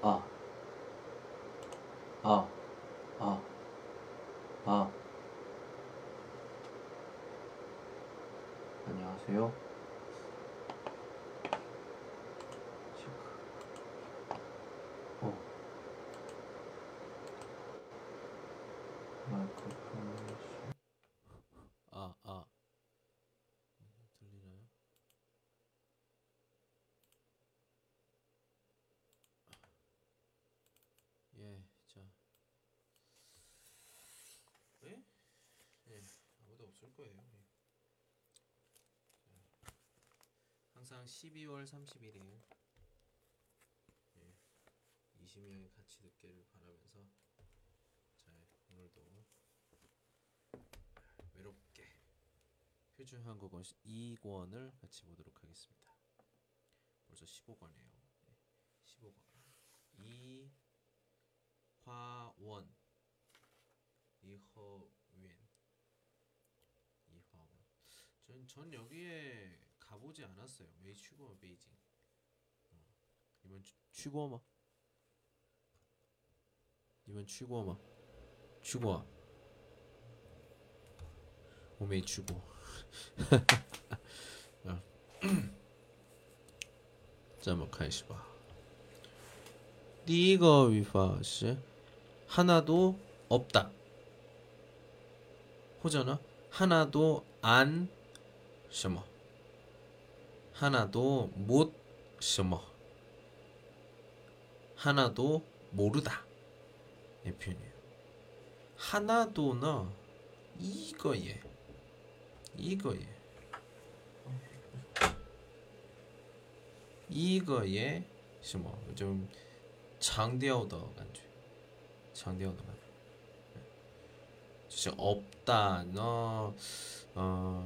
아, 아, 아, 아. 안녕하세요. 체크. 어. 마이크로폰 씨. 아, 아. 들리나요? 예, 자. 예? 예, 없을 거예요. 예. 자, 항상 12월 30일에 예, 20명이 같이 듣기를 바라면서 자, 오늘도 외롭게 표준 한국어 2권을 같이 보도록 하겠습니다. 벌써 15권이에요. 네, 15권. 이화원 이허웬 이화원 전, 전 여기에 가보지 않았어요. 메이 취고 베이징. 어, 이번 취고마 이번 취고마 취고아 我没去过。啊，咱们开始吧。第一个语法是하나도 없다. 호전어 하나도 안 什么 하나도 못 什么 하나도 모르다. 이 표현이에요. 하나도는 이거예. 이거예. 이거에 什么좀 장调的 感觉强调的感觉就是 없다 너 어,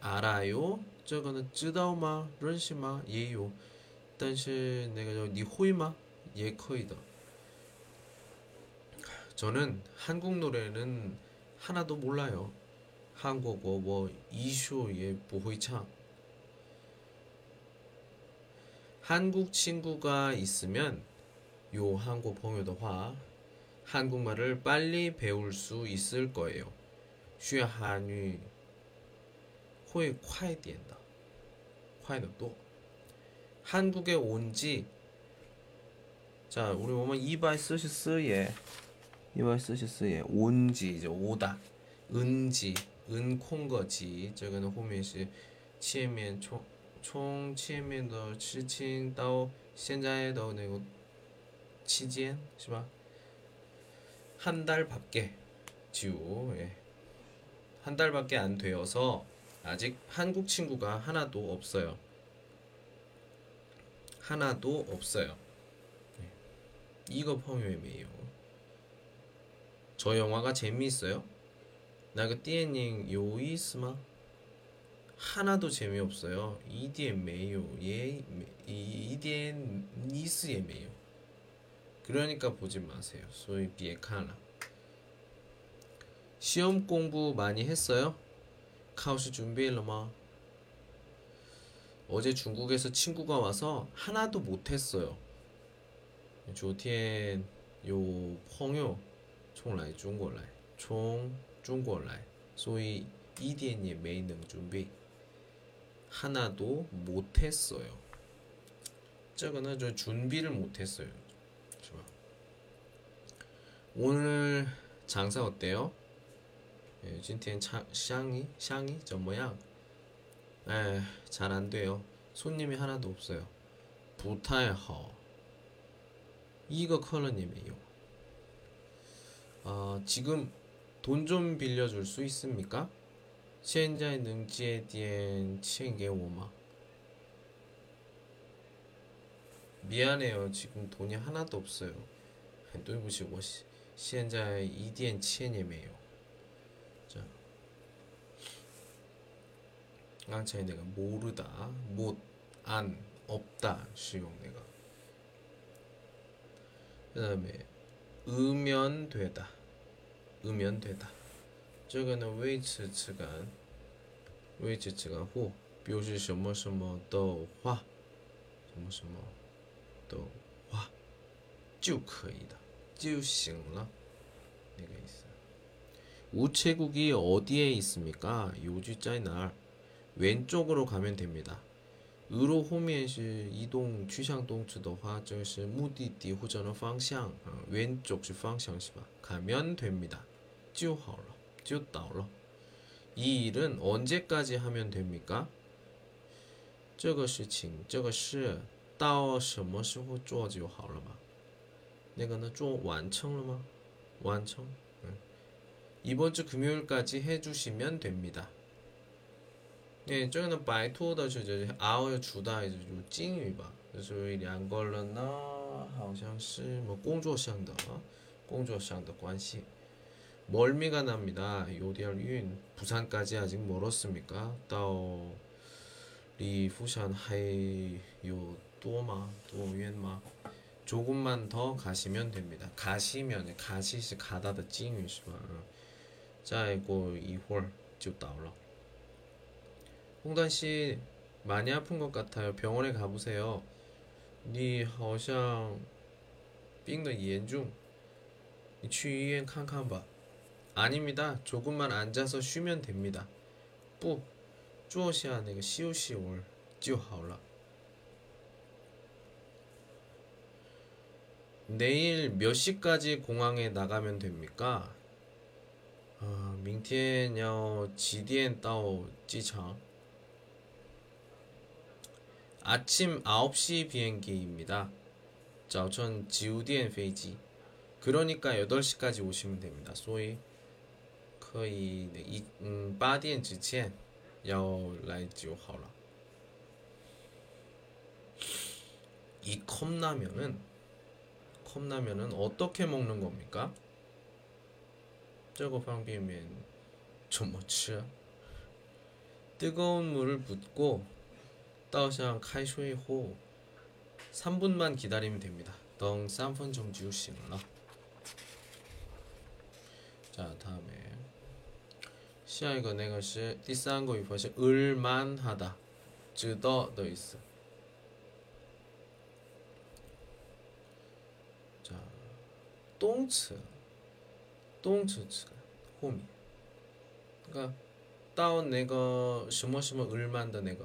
알아요? 저거는 知道吗? 认识吗? 예요. 但是那个叫你会吗?也可以的. 저는 한국 노래는 하나도 몰라요. 한국어 뭐 이슈에 보호이창 한국 친구가 있으면 요 한국 朋友的话 한국말을 빨리 배울 수 있을 거예요. 学韩语 会快点的快得多 한국에 온지 자, 우리 보면 244에 244에 온지 이제 오다 은지 은콩거지 这个呢后面是前面총 총前面的事情到现在的那个期间是吧？ 한 달밖에 지우 예. 한 달밖에 안 되어서 아직 한국 친구가 하나도 없어요. 하나도 없어요. 예. 이거 펑유엠이에요. 저 영화가 재미있어요? 나그 띠엔닝 요이스마 하나도 재미없어요. 이디엔 메요. 예, 이디엔 니스에 메요. 그러니까 보지 마세요. 소위 비에카나. 시험 공부 많이 했어요? 카오시 준비했러마? 어제 중국에서 친구가 와서 하나도 못했어요. 조티엔 요 펑요 총来 중국来 총 중국来 소위 이디엔이 메이능 준비 하나도 못했어요. 这个呢저 준비를 못했어요. 좋아. 오늘 장사 어때요? 예, 今天 샹이 샹이 저 모양. 에, 잘 안 돼요. 손님이 하나도 없어요. 不太好. 이거 컬러님이에요. 아, 지금 돈 좀 빌려줄 수 있습니까? 现在能借点钱给我吗? 미안해요. 지금 돈이 하나도 없어요. 对不起，我现在一点钱也没有。 刚才 내가 모르다, 못, 안, 없다 시용 내가. 그다음에 음연되다, 음연되다. 这个呢，维持词干，维持词干后表示什么什么的话，什么什么的话就可以的。 就行了那个意思. 우체국이 어디에 있습니까? 요주자이날 왼쪽으로 가면 됩니다. 으로后面是 이동 趋向动词的话就是目的地或者方向 어, 왼쪽是 方向是吧? 가면 됩니다. 就好了就到了이 일은 언제까지 하면 됩니까? 这个事情这个事到什么时候做就好了嘛？那个呢做完成了吗？完成。 이번 주 금요일까지 해주시면 됩니다. 네, 这个呢摆脱的是 아워의 주다 就是金鱼吧就是两个人呢好像是뭐工作上的工作上的关系 멀미가 납니다. 요디얼윤 부산까지 아직 멀었습니까? 到离부산还有多吗多远吗 조금만 더 가시면 됩니다. 가시면 가시시 가다的 찡语是吧? 再过一会儿就到了. 홍단 씨 많이 아픈 것 같아요. 병원에 가보세요. 你好像病得严重.你去医院看看吧. 아닙니다. 조금만 앉아서 쉬면 됩니다. 不坐下那个休息会儿就好了。 내일 몇 시까지 공항에 나가면 됩니까? 아, 明天要几点到机场? 아침 9시 비행기입니다. 早晨9点飞机. 그러니까 8시까지 오시면 됩니다. 所以可以 음, 8点之前要来就好了.이 컵라면은 컵라면은 어떻게 먹는 겁니까? 저거 방비면 좀么吃 뜨거운 물을 붓고 倒上开水后 3분만 기다리면 됩니다. 等3分钟就行了. 자, 다음에 下一个那个是第三个语法是을만하다知道的意思 动词动词词后面 그러니까 到那个什么什么을만다那个，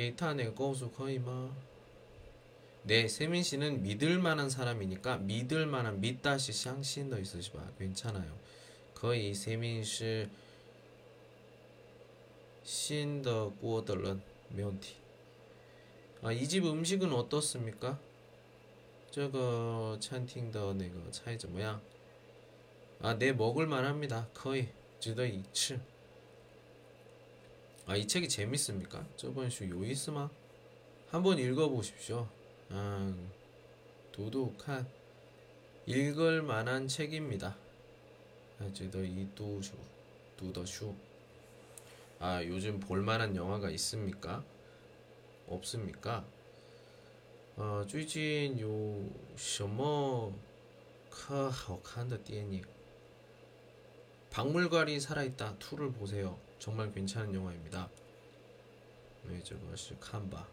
게이타 내가 고수 거이마 네, 세민 씨는 믿을 만한 사람이니까 믿을 만한 믿다시 상신도 있으시봐 괜찮아요. 거의 세민 씨 신더 구워들은 면티. 아, 이 집 음식은 어떻습니까? 这个餐厅的那个菜怎么样？啊，네 먹을만 합니다. 거의 值得一吃. 아, 이 책이 재밌습니까? 저번 주 요이스마? 한번 읽어보십시오. 아, 도둑한 읽을 만한 책입니다. 值得一读书, 두더슈. 아, 요즘 볼만한 영화가 있습니까? 없습니까? 呃，最近有什么可好看的电影？ 박물관이 살아있다 2를 보세요. 정말 괜찮은 영화입니다. 네, 这个是 칸바.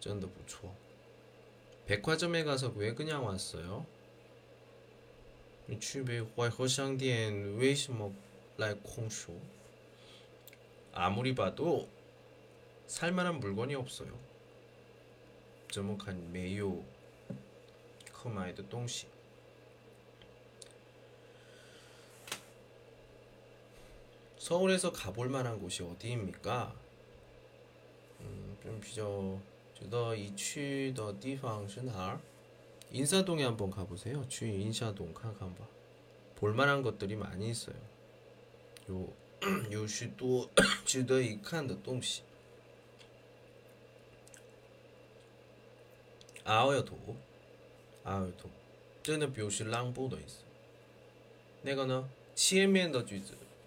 真的不错. 백화점에 가서 왜 그냥 왔어요? 去北怀和商店为什么来空手? 아무리 봐도 살만한 물건이 없어요. 怎么看没有 可买的东西 서울에서 가볼 만한 곳이 어디입니까? 음, 좀 비교 觉得一去的地方是哪儿? 인사동에 한번 가보세요. 去 인사동 看看吧. 볼만한 것들이 많이 있어요. 요, 有许多值得一看的东西. 아어여도, 아어여도, 真的表示浪步的意思.那个呢,前面的句子,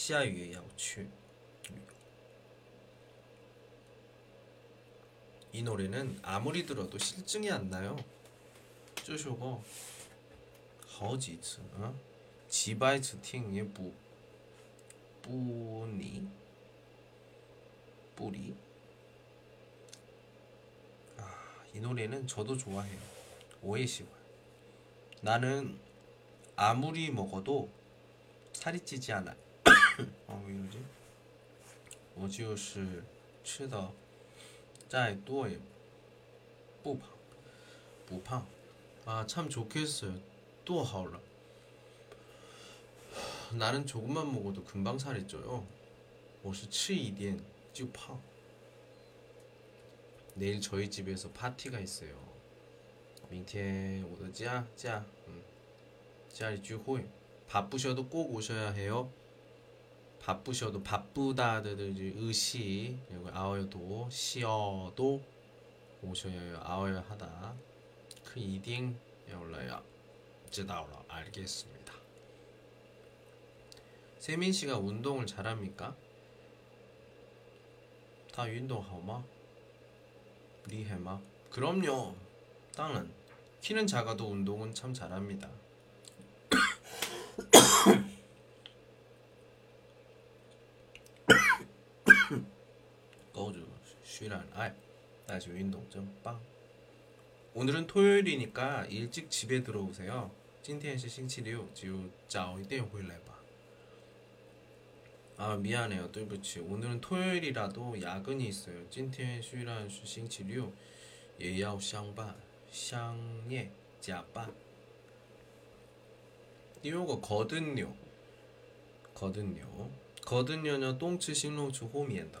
시아유에 야오추. 이 노래는 아무리 들어도 실증이 안 나요. 这首歌 好几次 어? 几百次听也不不腻 뿌리 아, 이 노래는 저도 좋아해요. 오해시관 나는 아무리 먹어도 살이 찌지 않아. 어, 왜 이러지? 我就是吃的再多也不胖不胖 아, 참 좋겠어요. 또 하올라. 나는 조금만 먹어도 금방 살이 쪄요. 我是吃一点就胖. 내일 저희 집에서 파티가 있어요. 明天我的家家 음, 家里聚会. 바쁘셔도 꼭 오셔야 해요. 바쁘셔도 바쁘다들 의시 그리고 아어도 시어도 오셔야 아어야 하다 그 이딩 에올라야 이제 나오라 알겠습니다. 세민 씨가 운동을 잘합니까? 다 운동하마? 니해마? 그럼요. 땅은 키는 작아도 운동은 참 잘합니다. 虽然爱但是运动真棒 오늘은 토요일이니까 일찍 집에 들어오세요. 今天是星期六就早一点回来吧. 아 미안해요. 对不起. 오늘은 토요일이라도 야근이 있어요. 今天虽然是星期六也要上班相业加班 이거 거든요. 거든요. 거든요는 똥츠 신롱추 호미엔다.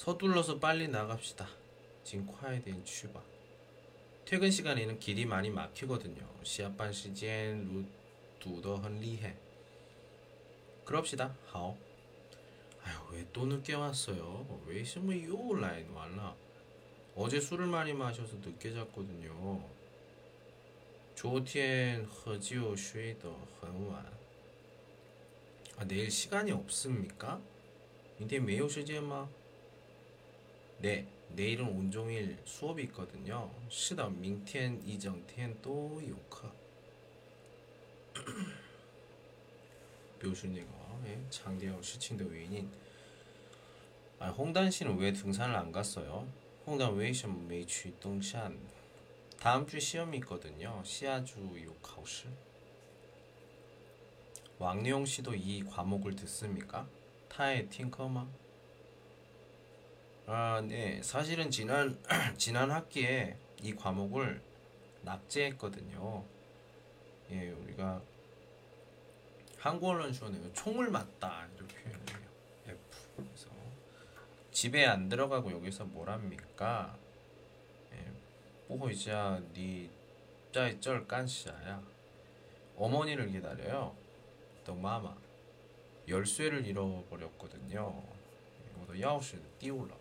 서둘러서 빨리 나갑시다. 콰이된 취바. 퇴근 시간에는 길이 많이 막히거든요. 시합반 시간 루두더 헌리해. 그럽시다. 하오. 아유 왜 또 늦게 왔어요? 왜什么 요라인 왔나? 어제 술을 많이 마셔서 늦게 잤거든요. 조티엔 허지오 쉐이더 헌완. 아 내일 시간이 없습니까? 이제 매우 시제마. 네, 내일은 온종일 수업이 있거든요. 시험 밍텐 이정텐 또 요카. 묘수님과 장대영 시친대 외인인 아, 홍단 씨는 왜 등산을 안 갔어요? 홍단 웨이션 메이취 동산 다음 주 시험이 있거든요. 시아주 요카우스. 왕룡 씨도 이 과목을 듣습니까? 타의 팅커마 아, 네. 사실은 지난 지난 학기에 이 과목을 낙제했거든요. 예, 우리가 한국어는 주어네요. 총을 맞다 이렇게 표현해요. F. 그래서 집에 안 들어가고 여기서 뭐랍니까? 예, 이제 니 짜이 쩔 깐시자야. 어머니를 기다려요. 또 마마. 열쇠를 잃어버렸거든요. 이것도 야오시 띄울라.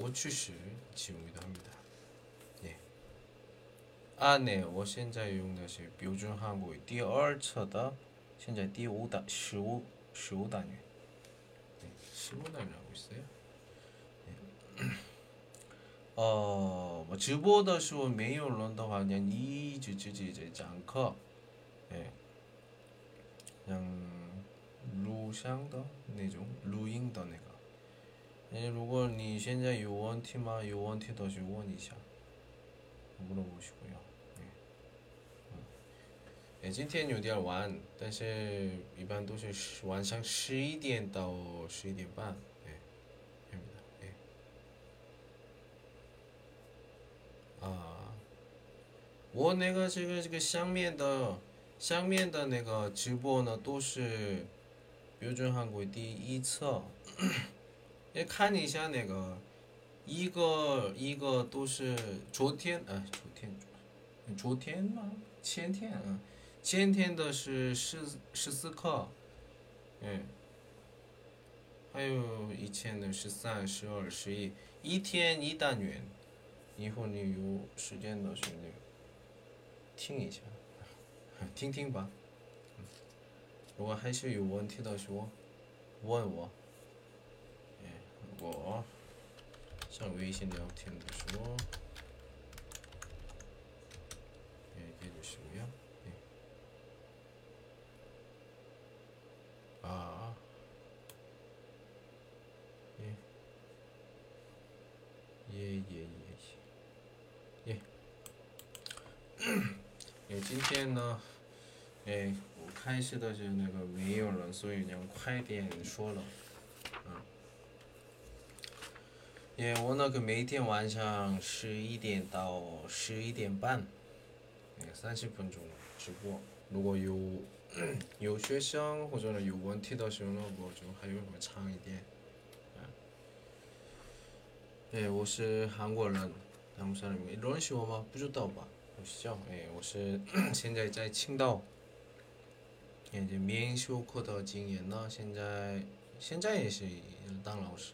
네, 고추시 지우기도 합니다. 예. 아, 네. 我现在用的是标准韩国第二册的现在第五单15 15单元 15单元하고 있어요. 呃，我直播的时候没有人的话，你一直自己在讲课，哎，像录像的那种录音的那个。 哎，如果你现在有问题吗？有问题的就问一下，물어보시고 요。 哎，今天有点晚，但是一般都是晚上十一点到十一点半。啊，我那个这个这个下面的下面的那个直播呢，都是标准韩国第一册。 你看了一下那个，一个一个都是昨天，哎，昨天，昨天吗？前天啊，前天的是十十四课，嗯，还有以前的十三、十二、十一，一天一单元。以后你有时间的时候，听一下，听听吧。如果还是有问题的时候，问我。我。上微信聊天的时候，哎，这就什么样？啊，耶，耶耶耶。哎，今天呢，哎，我开始的是那个没有人，所以你要快点说了，嗯。哎，我那个每天晚上十一点到十一点半，三十分钟直播。如果有 有学生或者有问题的时候那，我就还有会长一点。哎，我是韩国人，韩国人，认识我吗？不知道吧？我是叫哎，我是 现在在青岛，哎，就免修课的经验呢，现在现在也是当老师，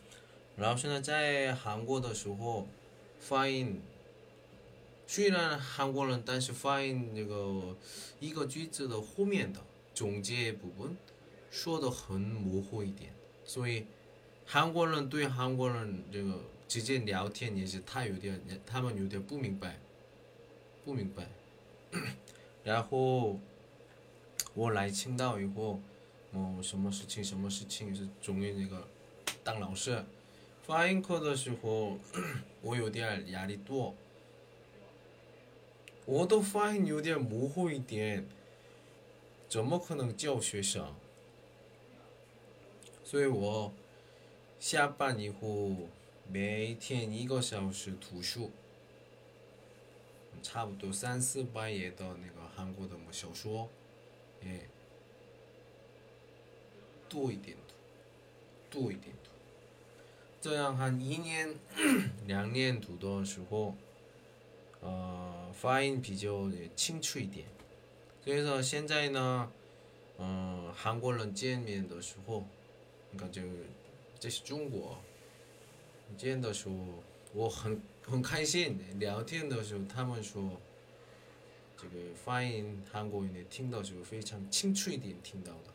然后现在在韩国的时候发音虽然韩国人但是发音这个一个句子的后面的总结部分说的很模糊一点。所以韩国人对韩国人这个直接聊天也是他有点他们有点不明白不明白，然后我来青岛以后，嗯，什么事情什么事情是终于那个当老师，发音课的时候 我有点压力多，我的发音有点模糊一点，怎么可能教学生？所以我下班以后每天一个小时读书。差不多三四百页的那个韩国的么小说，哎，多一点，多一点，这样还一年、两年读的时候，呃，发音比较清楚一点。所以说现在呢，嗯，韩国人见面的时候，你看就这是中国，见的时候我很。很开心聊天的时候，他们说这个发音韩国人听到时候非常清楚一点听到的。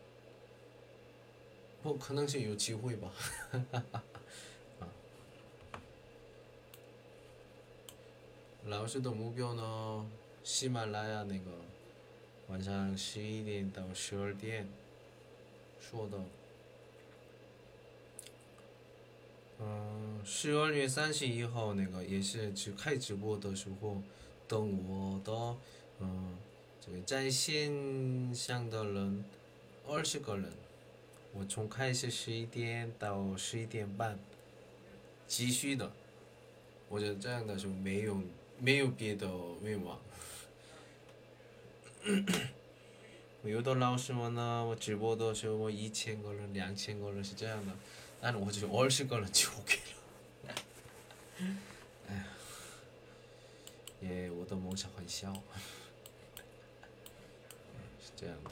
不可能是有机会吧。啊，老师的目标呢？喜马拉雅那个晚上十一点到十二点说的。嗯，十二月三十一号那个也是只开直播的时候，等我的嗯这个在线上的人二十个人，我从开始十一点到十一点半继续的，我觉得这样的就没有没有别的愿望。有的老师们呢，我直播的时候我一千个人、两千个人是这样的。但是我就二十个人就 OK 了。哎呀，也我的梦想很小，是这样的。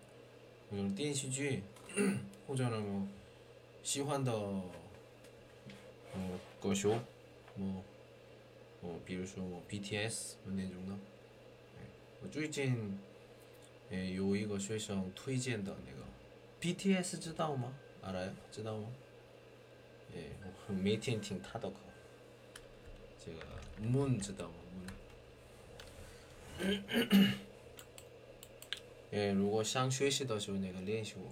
嗯，电视剧 或者那种喜欢的，嗯、歌手，么，哦，比如说 BTS 那种的。我最近，诶，有一个学生推荐的那个 BTS 知道吗？阿来知道吗？诶，我每天听他的歌。这个 Moon 知道吗？Moon。 예, 如果想学习的时候那个练习我。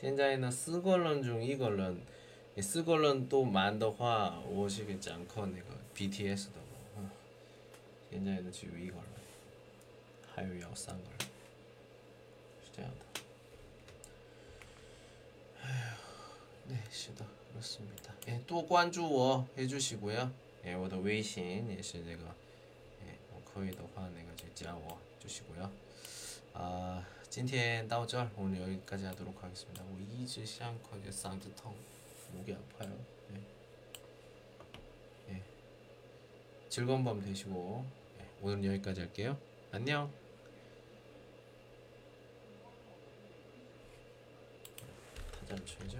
现在呢，四个人中一个人，四个人都满的话，我是个讲课那个 BTS 的嘛。现在呢只有一个人，还有要三个人，是这样的。哎呀。 네, 是的, 그렇습니다. 예, 또 关注我 해주시고요. 예, 我的微信也是这个, 예, 可以的话那个就加我 주시고요. 아, 今天到这儿 오늘 여기까지 하도록 하겠습니다. 我一直想快点 쌍두통 목이 아파요. 예. 예. 즐거운 밤 되시고 예, 오늘 여기까지 할게요. 안녕. 타잔 쳐야죠.